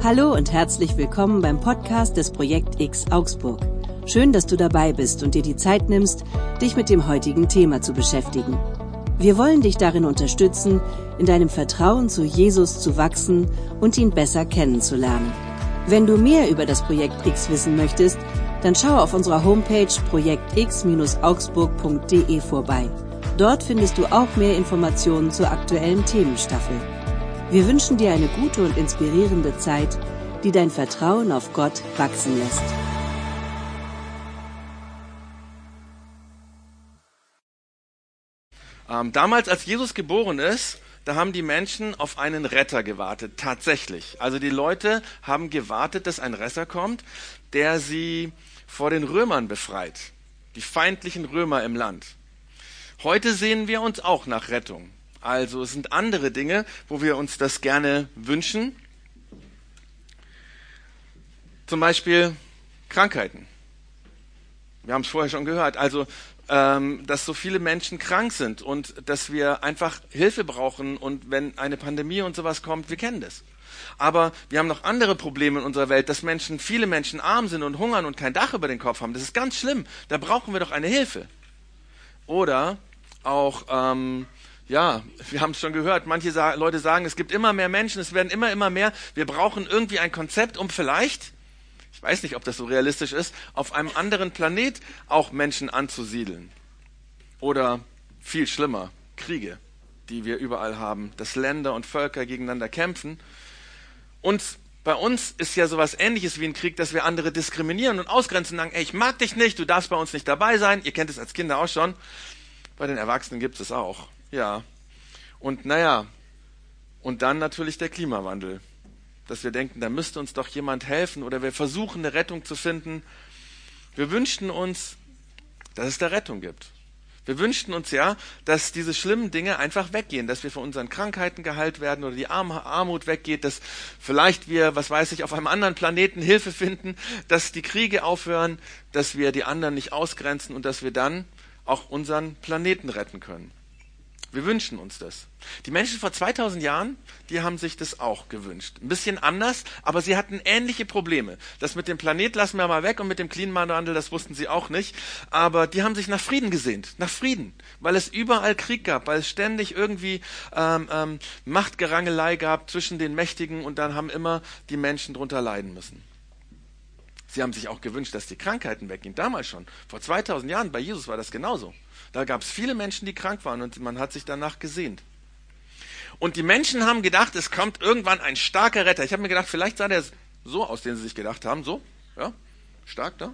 Hallo und herzlich willkommen beim Podcast des Projekt X Augsburg. Schön, dass du dabei bist und dir die Zeit nimmst, dich mit dem heutigen Thema zu beschäftigen. Wir wollen dich darin unterstützen, in deinem Vertrauen zu Jesus zu wachsen und ihn besser kennenzulernen. Wenn du mehr über das Projekt X wissen möchtest, dann schau auf unserer Homepage projektx-augsburg.de vorbei. Dort findest du auch mehr Informationen zur aktuellen Themenstaffel. Wir wünschen dir eine gute und inspirierende Zeit, die dein Vertrauen auf Gott wachsen lässt. Ähm, damals, als Jesus geboren ist, da haben die Menschen auf einen Retter gewartet, tatsächlich. Also die Leute haben gewartet, dass ein Retter kommt, der sie vor den Römern befreit, die feindlichen Römer im Land. Heute sehen wir uns auch nach Rettung. Also es sind andere Dinge, wo wir uns das gerne wünschen. Zum Beispiel Krankheiten. Wir haben es vorher schon gehört. Also, ähm, dass so viele Menschen krank sind und dass wir einfach Hilfe brauchen. Und wenn eine Pandemie und sowas kommt, wir kennen das. Aber wir haben noch andere Probleme in unserer Welt, dass Menschen, viele Menschen arm sind und hungern und kein Dach über den Kopf haben. Das ist ganz schlimm. Da brauchen wir doch eine Hilfe. Oder auch ähm, ja, wir haben es schon gehört, manche sa Leute sagen, es gibt immer mehr Menschen, es werden immer, immer mehr. Wir brauchen irgendwie ein Konzept, um vielleicht, ich weiß nicht, ob das so realistisch ist, auf einem anderen Planet auch Menschen anzusiedeln. Oder viel schlimmer, Kriege, die wir überall haben, dass Länder und Völker gegeneinander kämpfen. Und bei uns ist ja sowas ähnliches wie ein Krieg, dass wir andere diskriminieren und ausgrenzen und sagen, ey, ich mag dich nicht, du darfst bei uns nicht dabei sein. Ihr kennt es als Kinder auch schon. Bei den Erwachsenen gibt es auch. Ja. Und naja, und dann natürlich der Klimawandel. Dass wir denken, da müsste uns doch jemand helfen oder wir versuchen eine Rettung zu finden. Wir wünschten uns, dass es da Rettung gibt. Wir wünschten uns ja, dass diese schlimmen Dinge einfach weggehen, dass wir von unseren Krankheiten geheilt werden oder die Armut weggeht, dass vielleicht wir, was weiß ich, auf einem anderen Planeten Hilfe finden, dass die Kriege aufhören, dass wir die anderen nicht ausgrenzen und dass wir dann auch unseren Planeten retten können. Wir wünschen uns das. Die Menschen vor 2000 Jahren, die haben sich das auch gewünscht. Ein bisschen anders, aber sie hatten ähnliche Probleme. Das mit dem Planet lassen wir mal weg und mit dem Klimawandel, das wussten sie auch nicht. Aber die haben sich nach Frieden gesehnt, nach Frieden, weil es überall Krieg gab, weil es ständig irgendwie ähm, ähm, Machtgerangelei gab zwischen den Mächtigen und dann haben immer die Menschen drunter leiden müssen. Sie haben sich auch gewünscht, dass die Krankheiten weggehen. Damals schon. Vor 2000 Jahren bei Jesus war das genauso. Da gab es viele Menschen, die krank waren und man hat sich danach gesehnt. Und die Menschen haben gedacht, es kommt irgendwann ein starker Retter. Ich habe mir gedacht, vielleicht sah der so aus, den sie sich gedacht haben. So, ja, stark da.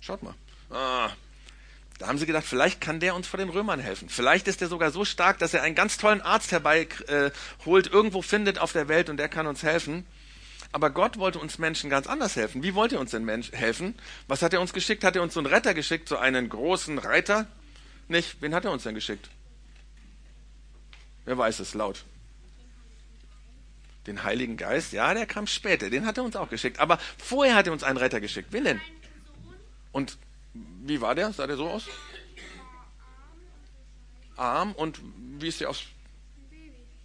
Schaut mal. Ah, da haben sie gedacht, vielleicht kann der uns vor den Römern helfen. Vielleicht ist er sogar so stark, dass er einen ganz tollen Arzt herbeiholt, äh, irgendwo findet auf der Welt und der kann uns helfen. Aber Gott wollte uns Menschen ganz anders helfen. Wie wollte er uns denn Mensch helfen? Was hat er uns geschickt? Hat er uns so einen Retter geschickt, so einen großen Reiter? Nicht. Wen hat er uns denn geschickt? Wer weiß es laut? Den Heiligen Geist? Ja, der kam später. Den hat er uns auch geschickt. Aber vorher hat er uns einen Retter geschickt. Wen denn? Und wie war der? Sah der so aus? Arm. Und wie ist der aus?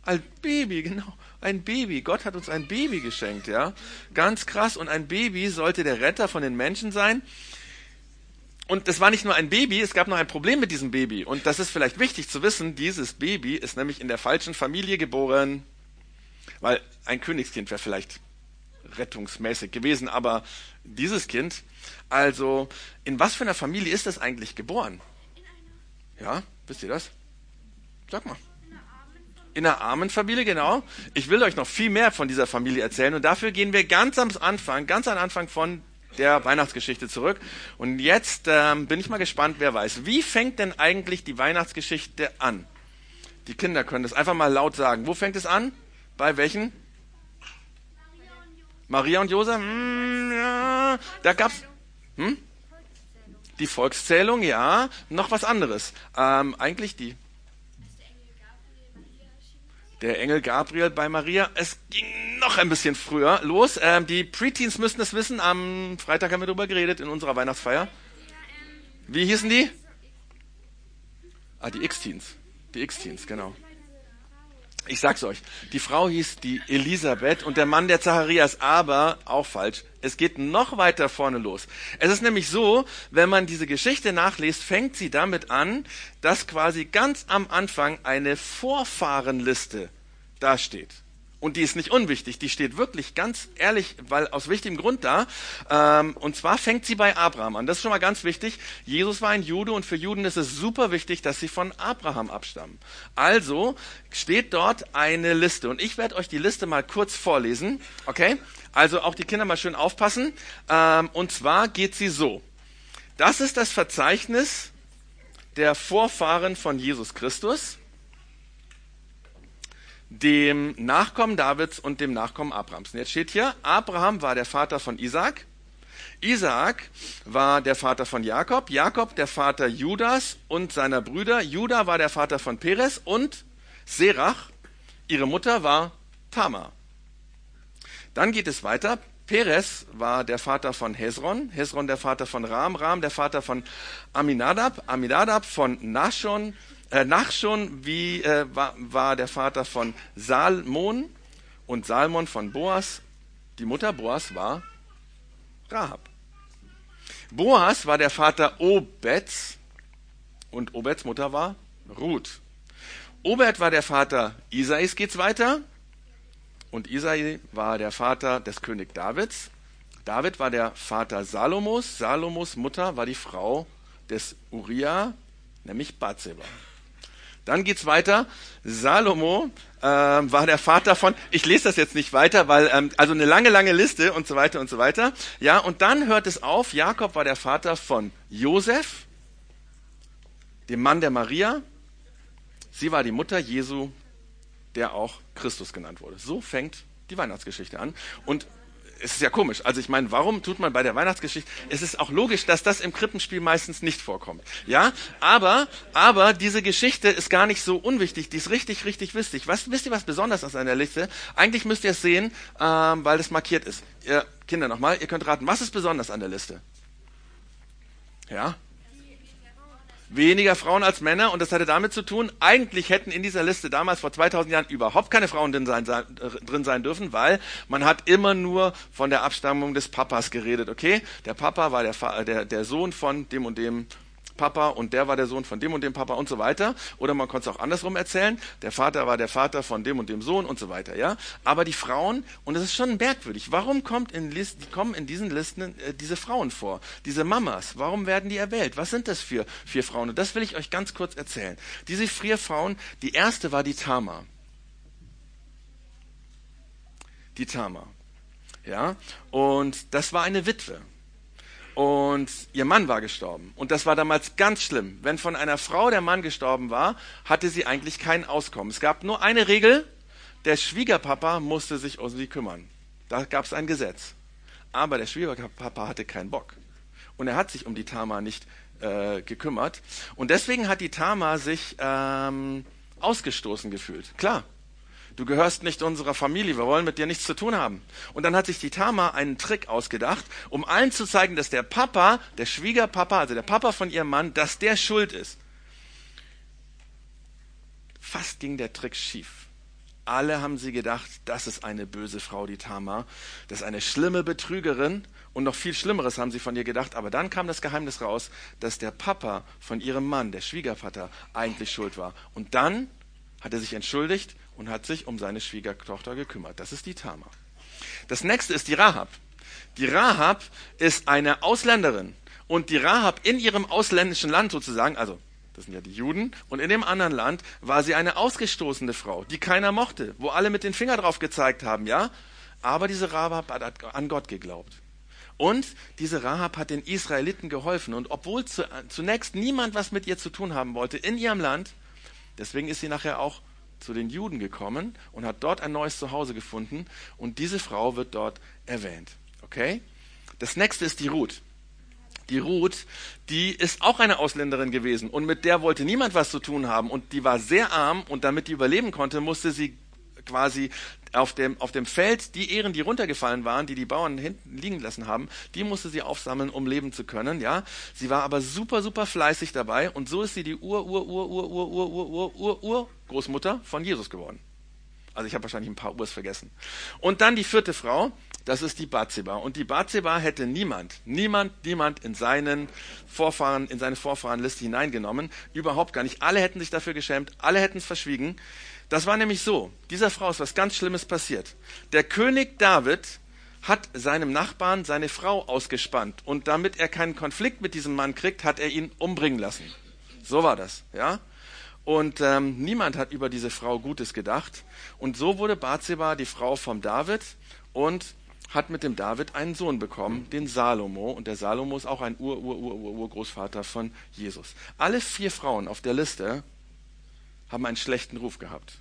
Ein Baby, genau. Ein Baby. Gott hat uns ein Baby geschenkt, ja. Ganz krass. Und ein Baby sollte der Retter von den Menschen sein. Und es war nicht nur ein Baby, es gab noch ein Problem mit diesem Baby. Und das ist vielleicht wichtig zu wissen, dieses Baby ist nämlich in der falschen Familie geboren. Weil ein Königskind wäre vielleicht rettungsmäßig gewesen, aber dieses Kind, also in was für einer Familie ist das eigentlich geboren? Ja, wisst ihr das? Sag mal. In einer armen Familie, genau. Ich will euch noch viel mehr von dieser Familie erzählen und dafür gehen wir ganz am Anfang, ganz am Anfang von der Weihnachtsgeschichte zurück. Und jetzt ähm, bin ich mal gespannt, wer weiß. Wie fängt denn eigentlich die Weihnachtsgeschichte an? Die Kinder können das einfach mal laut sagen. Wo fängt es an? Bei welchen? Maria und Josef? Hm, ja, da gab's. Hm? Die Volkszählung, ja. Noch was anderes. Ähm, eigentlich die der Engel Gabriel bei Maria. Es ging noch ein bisschen früher los. Ähm, die Preteens müssen es wissen. Am Freitag haben wir darüber geredet in unserer Weihnachtsfeier. Wie hießen die? Ah, die X-Teens. Die X-Teens, genau. Ich sag's euch, die Frau hieß die Elisabeth und der Mann der Zacharias, aber auch falsch. Es geht noch weiter vorne los. Es ist nämlich so, wenn man diese Geschichte nachliest, fängt sie damit an, dass quasi ganz am Anfang eine Vorfahrenliste dasteht. Und die ist nicht unwichtig, die steht wirklich ganz ehrlich, weil aus wichtigem Grund da. Ähm, und zwar fängt sie bei Abraham an. Das ist schon mal ganz wichtig. Jesus war ein Jude und für Juden ist es super wichtig, dass sie von Abraham abstammen. Also steht dort eine Liste. Und ich werde euch die Liste mal kurz vorlesen. Okay? Also auch die Kinder mal schön aufpassen. Ähm, und zwar geht sie so. Das ist das Verzeichnis der Vorfahren von Jesus Christus dem Nachkommen Davids und dem Nachkommen Abrahams. Und jetzt steht hier, Abraham war der Vater von Isaac, Isaac war der Vater von Jakob, Jakob der Vater Judas und seiner Brüder, Judah war der Vater von Perez und Serach, ihre Mutter war Tamar. Dann geht es weiter. Perez war der Vater von Hezron, Hezron der Vater von Ram, Ram der Vater von Aminadab, Aminadab von Nashon, äh, Nachschon wie, äh, war, war der Vater von Salmon und Salmon von Boas. Die Mutter Boas war Rahab. Boas war der Vater Obeds und Obeds Mutter war Ruth. Obed war der Vater Isais, geht's weiter. Und Isai war der Vater des König Davids. David war der Vater Salomos. Salomos Mutter war die Frau des Uriah, nämlich Bathseba. Dann geht's weiter. Salomo äh, war der Vater von, ich lese das jetzt nicht weiter, weil, ähm, also eine lange, lange Liste und so weiter und so weiter. Ja, und dann hört es auf, Jakob war der Vater von Josef, dem Mann der Maria. Sie war die Mutter Jesu, der auch Christus genannt wurde. So fängt die Weihnachtsgeschichte an. Und es ist ja komisch. Also ich meine, warum tut man bei der Weihnachtsgeschichte? Es ist auch logisch, dass das im Krippenspiel meistens nicht vorkommt. Ja, aber aber diese Geschichte ist gar nicht so unwichtig. Die ist richtig richtig wichtig. Was wisst ihr was besonders an der Liste? Eigentlich müsst ihr es sehen, ähm, weil es markiert ist. Ihr Kinder nochmal, ihr könnt raten, was ist besonders an der Liste? Ja, weniger Frauen als Männer und das hatte damit zu tun, eigentlich hätten in dieser Liste damals vor 2000 Jahren überhaupt keine Frauen drin sein, drin sein dürfen, weil man hat immer nur von der Abstammung des Papas geredet, okay? Der Papa war der, der, der Sohn von dem und dem Papa und der war der Sohn von dem und dem Papa und so weiter. Oder man konnte es auch andersrum erzählen. Der Vater war der Vater von dem und dem Sohn und so weiter, ja. Aber die Frauen, und das ist schon merkwürdig, warum kommt in Listen, kommen in diesen Listen äh, diese Frauen vor? Diese Mamas, warum werden die erwählt? Was sind das für vier Frauen? Und das will ich euch ganz kurz erzählen. Diese vier Frauen, die erste war die Tama. Die Tama. Ja, und das war eine Witwe und ihr Mann war gestorben. Und das war damals ganz schlimm. Wenn von einer Frau der Mann gestorben war, hatte sie eigentlich kein Auskommen. Es gab nur eine Regel, der Schwiegerpapa musste sich um sie kümmern. Da gab es ein Gesetz. Aber der Schwiegerpapa hatte keinen Bock. Und er hat sich um die Tama nicht äh, gekümmert. Und deswegen hat die Tama sich ähm, ausgestoßen gefühlt. Klar, du gehörst nicht unserer Familie, wir wollen mit dir nichts zu tun haben. Und dann hat sich die Tama einen Trick ausgedacht, um allen zu zeigen, dass der Papa, der Schwiegerpapa, also der Papa von ihrem Mann, dass der schuld ist. Fast ging der Trick schief. Alle haben sie gedacht, das ist eine böse Frau, die Tama. Das ist eine schlimme Betrügerin. Und noch viel Schlimmeres haben sie von ihr gedacht. Aber dann kam das Geheimnis raus, dass der Papa von ihrem Mann, der Schwiegervater, eigentlich schuld war. Und dann hat er sich entschuldigt und hat sich um seine Schwiegertochter gekümmert. Das ist die Tama. Das nächste ist die Rahab. Die Rahab ist eine Ausländerin. Und die Rahab in ihrem ausländischen Land sozusagen, also das sind ja die Juden, und in dem anderen Land war sie eine ausgestoßene Frau, die keiner mochte, wo alle mit den Fingern drauf gezeigt haben, ja? Aber diese Rahab hat an Gott geglaubt. Und diese Rahab hat den Israeliten geholfen. Und obwohl zunächst niemand was mit ihr zu tun haben wollte in ihrem Land, deswegen ist sie nachher auch zu den Juden gekommen und hat dort ein neues Zuhause gefunden und diese Frau wird dort erwähnt. Okay? Das nächste ist die Ruth. Die Ruth, die ist auch eine Ausländerin gewesen und mit der wollte niemand was zu tun haben und die war sehr arm und damit die überleben konnte, musste sie quasi auf dem, auf dem Feld die Ehren, die runtergefallen waren, die die Bauern hinten liegen lassen haben, die musste sie aufsammeln, um leben zu können, ja. Sie war aber super, super fleißig dabei und so ist sie die Ur, Ur, Ur, Ur, Ur, Ur, Ur, Ur, Ur, Ur Großmutter von Jesus geworden. Also ich habe wahrscheinlich ein paar Urs vergessen. Und dann die vierte Frau, das ist die Bathseba. Und die Bathseba hätte niemand, niemand, niemand in seinen Vorfahren, in seine Vorfahrenliste hineingenommen. Überhaupt gar nicht. Alle hätten sich dafür geschämt, alle hätten es verschwiegen. Das war nämlich so. Dieser Frau ist was ganz Schlimmes passiert. Der König David hat seinem Nachbarn seine Frau ausgespannt. Und damit er keinen Konflikt mit diesem Mann kriegt, hat er ihn umbringen lassen. So war das, ja. Und ähm, niemand hat über diese Frau Gutes gedacht. Und so wurde Bathseba die Frau vom David und hat mit dem David einen Sohn bekommen, den Salomo. Und der Salomo ist auch ein Ur-Ur-Ur-Urgroßvater von Jesus. Alle vier Frauen auf der Liste haben einen schlechten Ruf gehabt.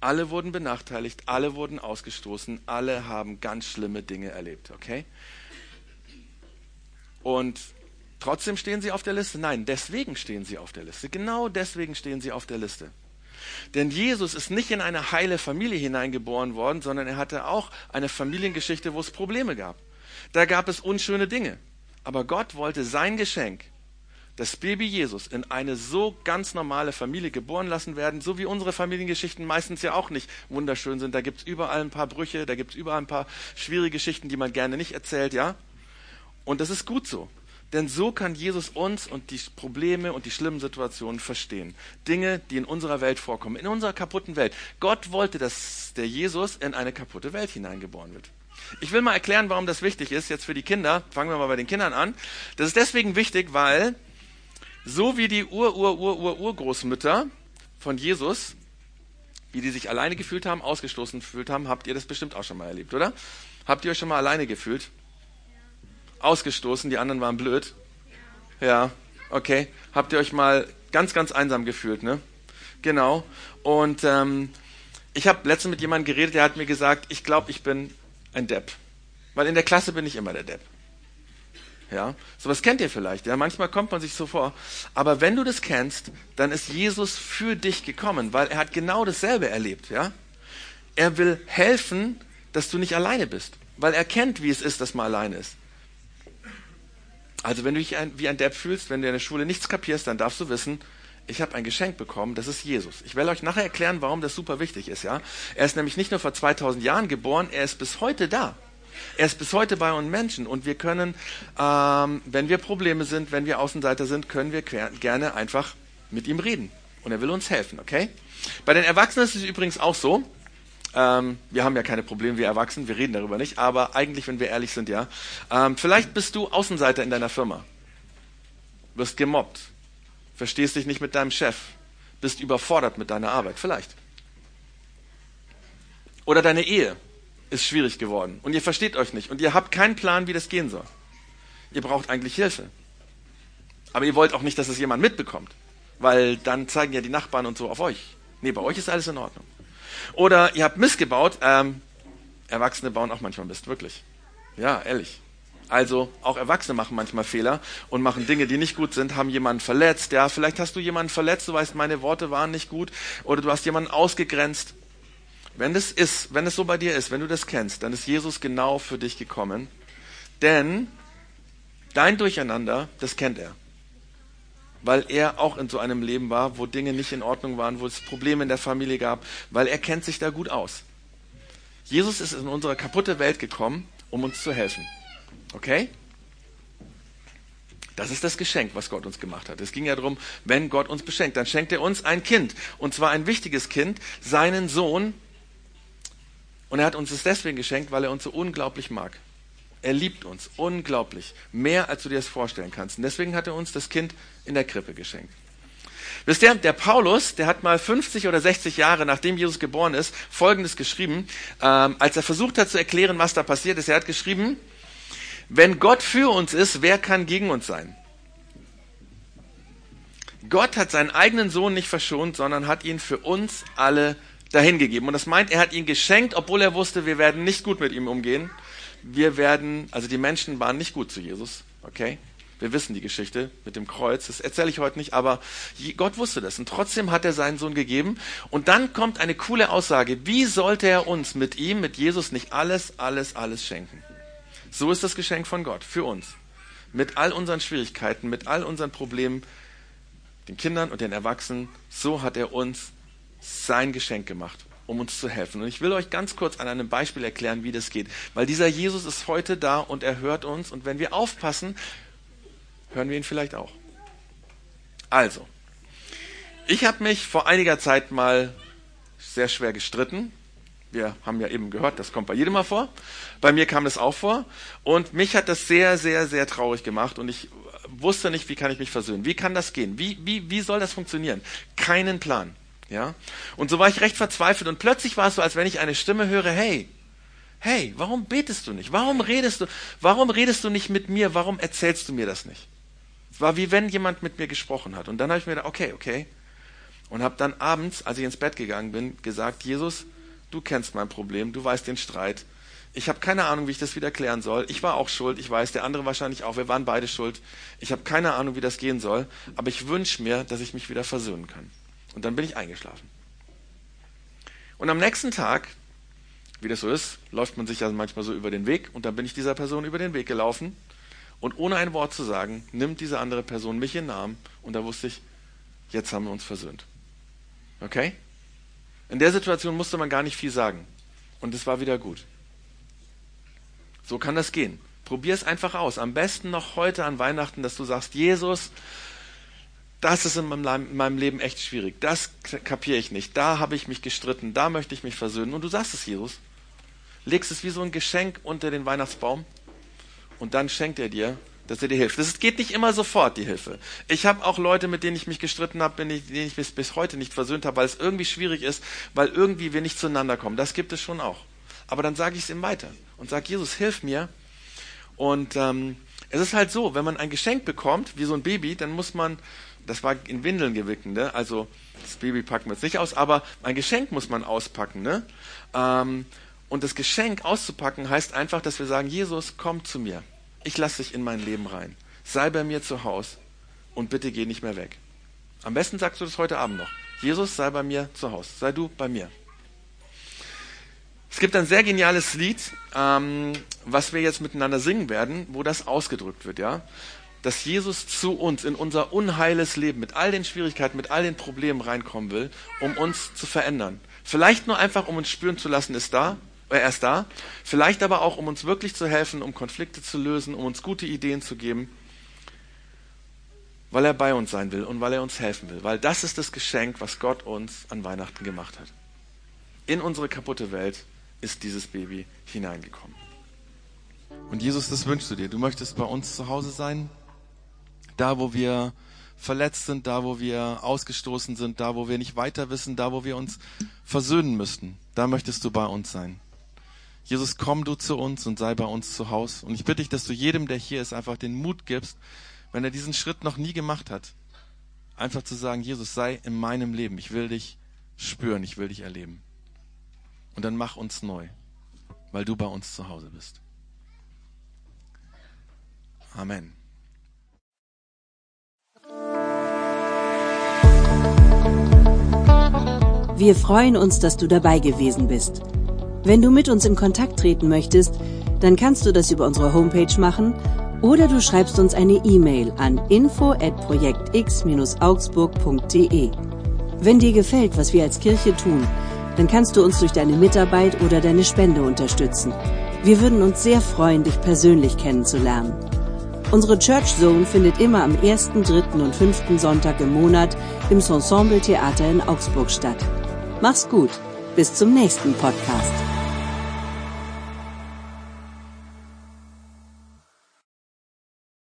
Alle wurden benachteiligt, alle wurden ausgestoßen, alle haben ganz schlimme Dinge erlebt, okay? Und Trotzdem stehen sie auf der Liste? Nein, deswegen stehen sie auf der Liste. Genau deswegen stehen sie auf der Liste. Denn Jesus ist nicht in eine heile Familie hineingeboren worden, sondern er hatte auch eine Familiengeschichte, wo es Probleme gab. Da gab es unschöne Dinge. Aber Gott wollte sein Geschenk, das Baby Jesus, in eine so ganz normale Familie geboren lassen werden, so wie unsere Familiengeschichten meistens ja auch nicht wunderschön sind. Da gibt es überall ein paar Brüche, da gibt es überall ein paar schwierige Geschichten, die man gerne nicht erzählt, ja? Und das ist gut so. Denn so kann Jesus uns und die Probleme und die schlimmen Situationen verstehen. Dinge, die in unserer Welt vorkommen, in unserer kaputten Welt. Gott wollte, dass der Jesus in eine kaputte Welt hineingeboren wird. Ich will mal erklären, warum das wichtig ist, jetzt für die Kinder. Fangen wir mal bei den Kindern an. Das ist deswegen wichtig, weil so wie die Ur-Ur-Ur-Ur-Urgroßmütter von Jesus, wie die sich alleine gefühlt haben, ausgestoßen gefühlt haben, habt ihr das bestimmt auch schon mal erlebt, oder? Habt ihr euch schon mal alleine gefühlt? Ausgestoßen, die anderen waren blöd. Ja, okay. Habt ihr euch mal ganz, ganz einsam gefühlt, ne? Genau. Und ähm, ich habe letztens mit jemandem geredet, der hat mir gesagt, ich glaube, ich bin ein Depp. Weil in der Klasse bin ich immer der Depp. Ja, sowas kennt ihr vielleicht. Ja, manchmal kommt man sich so vor. Aber wenn du das kennst, dann ist Jesus für dich gekommen, weil er hat genau dasselbe erlebt. Ja, er will helfen, dass du nicht alleine bist, weil er kennt, wie es ist, dass man alleine ist. Also wenn du dich wie ein Depp fühlst, wenn du in der Schule nichts kapierst, dann darfst du wissen, ich habe ein Geschenk bekommen, das ist Jesus. Ich werde euch nachher erklären, warum das super wichtig ist. Ja, Er ist nämlich nicht nur vor 2000 Jahren geboren, er ist bis heute da. Er ist bis heute bei uns Menschen und wir können, ähm, wenn wir Probleme sind, wenn wir Außenseiter sind, können wir gerne einfach mit ihm reden. Und er will uns helfen, okay? Bei den Erwachsenen ist es übrigens auch so, ähm, wir haben ja keine Probleme, wir erwachsen, wir reden darüber nicht, aber eigentlich, wenn wir ehrlich sind, ja. Ähm, vielleicht bist du Außenseiter in deiner Firma, wirst gemobbt, verstehst dich nicht mit deinem Chef, bist überfordert mit deiner Arbeit, vielleicht. Oder deine Ehe ist schwierig geworden und ihr versteht euch nicht und ihr habt keinen Plan, wie das gehen soll. Ihr braucht eigentlich Hilfe. Aber ihr wollt auch nicht, dass es jemand mitbekommt, weil dann zeigen ja die Nachbarn und so auf euch. Nee, bei euch ist alles in Ordnung. Oder ihr habt Mist gebaut. Ähm, Erwachsene bauen auch manchmal Mist, wirklich. Ja, ehrlich. Also auch Erwachsene machen manchmal Fehler und machen Dinge, die nicht gut sind, haben jemanden verletzt. Ja, vielleicht hast du jemanden verletzt, du weißt, meine Worte waren nicht gut, oder du hast jemanden ausgegrenzt. Wenn das ist, wenn es so bei dir ist, wenn du das kennst, dann ist Jesus genau für dich gekommen. Denn dein Durcheinander, das kennt er weil er auch in so einem Leben war, wo Dinge nicht in Ordnung waren, wo es Probleme in der Familie gab, weil er kennt sich da gut aus. Jesus ist in unsere kaputte Welt gekommen, um uns zu helfen. Okay? Das ist das Geschenk, was Gott uns gemacht hat. Es ging ja darum, wenn Gott uns beschenkt, dann schenkt er uns ein Kind. Und zwar ein wichtiges Kind, seinen Sohn. Und er hat uns es deswegen geschenkt, weil er uns so unglaublich mag. Er liebt uns unglaublich. Mehr, als du dir das vorstellen kannst. Und deswegen hat er uns das Kind in der Krippe geschenkt. Wisst ihr, der Paulus, der hat mal 50 oder 60 Jahre nachdem Jesus geboren ist, Folgendes geschrieben, ähm, als er versucht hat zu erklären, was da passiert ist. Er hat geschrieben, wenn Gott für uns ist, wer kann gegen uns sein? Gott hat seinen eigenen Sohn nicht verschont, sondern hat ihn für uns alle dahingegeben. Und das meint, er hat ihn geschenkt, obwohl er wusste, wir werden nicht gut mit ihm umgehen wir werden, also die Menschen waren nicht gut zu Jesus, okay? Wir wissen die Geschichte mit dem Kreuz, das erzähle ich heute nicht, aber Gott wusste das und trotzdem hat er seinen Sohn gegeben. Und dann kommt eine coole Aussage, wie sollte er uns mit ihm, mit Jesus nicht alles, alles, alles schenken? So ist das Geschenk von Gott für uns. Mit all unseren Schwierigkeiten, mit all unseren Problemen, den Kindern und den Erwachsenen, so hat er uns sein Geschenk gemacht um uns zu helfen. Und ich will euch ganz kurz an einem Beispiel erklären, wie das geht. Weil dieser Jesus ist heute da und er hört uns. Und wenn wir aufpassen, hören wir ihn vielleicht auch. Also, ich habe mich vor einiger Zeit mal sehr schwer gestritten. Wir haben ja eben gehört, das kommt bei jedem mal vor. Bei mir kam das auch vor. Und mich hat das sehr, sehr, sehr traurig gemacht. Und ich wusste nicht, wie kann ich mich versöhnen. Wie kann das gehen? Wie, wie, wie soll das funktionieren? Keinen Plan. Ja? Und so war ich recht verzweifelt. Und plötzlich war es so, als wenn ich eine Stimme höre, hey, hey, warum betest du nicht? Warum redest du, warum redest du nicht mit mir? Warum erzählst du mir das nicht? Es war wie wenn jemand mit mir gesprochen hat. Und dann habe ich mir gedacht, okay, okay. Und habe dann abends, als ich ins Bett gegangen bin, gesagt, Jesus, du kennst mein Problem, du weißt den Streit. Ich habe keine Ahnung, wie ich das wieder klären soll. Ich war auch schuld, ich weiß, der andere wahrscheinlich auch. Wir waren beide schuld. Ich habe keine Ahnung, wie das gehen soll. Aber ich wünsche mir, dass ich mich wieder versöhnen kann. Und dann bin ich eingeschlafen. Und am nächsten Tag, wie das so ist, läuft man sich ja manchmal so über den Weg. Und dann bin ich dieser Person über den Weg gelaufen. Und ohne ein Wort zu sagen, nimmt diese andere Person mich in den Arm. Und da wusste ich, jetzt haben wir uns versöhnt. Okay? In der Situation musste man gar nicht viel sagen. Und es war wieder gut. So kann das gehen. Probier es einfach aus. Am besten noch heute an Weihnachten, dass du sagst, Jesus, das ist in meinem Leben echt schwierig. Das kapiere ich nicht. Da habe ich mich gestritten. Da möchte ich mich versöhnen. Und du sagst es Jesus. Legst es wie so ein Geschenk unter den Weihnachtsbaum. Und dann schenkt er dir, dass er dir hilft. Das geht nicht immer sofort, die Hilfe. Ich habe auch Leute, mit denen ich mich gestritten habe, mit denen ich bis, bis heute nicht versöhnt habe, weil es irgendwie schwierig ist, weil irgendwie wir nicht zueinander kommen. Das gibt es schon auch aber dann sage ich es ihm weiter und sage, Jesus, hilf mir. Und ähm, es ist halt so, wenn man ein Geschenk bekommt, wie so ein Baby, dann muss man, das war in Windeln gewickelt, ne? also das Baby packen wir jetzt nicht aus, aber ein Geschenk muss man auspacken. Ne? Ähm, und das Geschenk auszupacken heißt einfach, dass wir sagen, Jesus, komm zu mir. Ich lasse dich in mein Leben rein. Sei bei mir zu Hause und bitte geh nicht mehr weg. Am besten sagst du das heute Abend noch. Jesus, sei bei mir zu Hause. Sei du bei mir. Es gibt ein sehr geniales Lied, ähm, was wir jetzt miteinander singen werden, wo das ausgedrückt wird, ja. Dass Jesus zu uns in unser unheiles Leben mit all den Schwierigkeiten, mit all den Problemen reinkommen will, um uns zu verändern. Vielleicht nur einfach, um uns spüren zu lassen, ist da, äh, er ist da. Vielleicht aber auch, um uns wirklich zu helfen, um Konflikte zu lösen, um uns gute Ideen zu geben, weil er bei uns sein will und weil er uns helfen will. Weil das ist das Geschenk, was Gott uns an Weihnachten gemacht hat. In unsere kaputte Welt ist dieses Baby hineingekommen. Und Jesus, das wünschst du dir. Du möchtest bei uns zu Hause sein, da wo wir verletzt sind, da wo wir ausgestoßen sind, da wo wir nicht weiter wissen, da wo wir uns versöhnen müssten. Da möchtest du bei uns sein. Jesus, komm du zu uns und sei bei uns zu Hause. Und ich bitte dich, dass du jedem, der hier ist, einfach den Mut gibst, wenn er diesen Schritt noch nie gemacht hat, einfach zu sagen, Jesus, sei in meinem Leben. Ich will dich spüren, ich will dich erleben. Und dann mach uns neu, weil du bei uns zu Hause bist. Amen. Wir freuen uns, dass du dabei gewesen bist. Wenn du mit uns in Kontakt treten möchtest, dann kannst du das über unsere Homepage machen oder du schreibst uns eine E-Mail an info@projektx-augsburg.de. Wenn dir gefällt, was wir als Kirche tun, dann kannst du uns durch deine Mitarbeit oder deine Spende unterstützen. Wir würden uns sehr freuen, dich persönlich kennenzulernen. Unsere Church Zone findet immer am ersten, dritten und fünften Sonntag im Monat im Ensemble Theater in Augsburg statt. Mach's gut. Bis zum nächsten Podcast.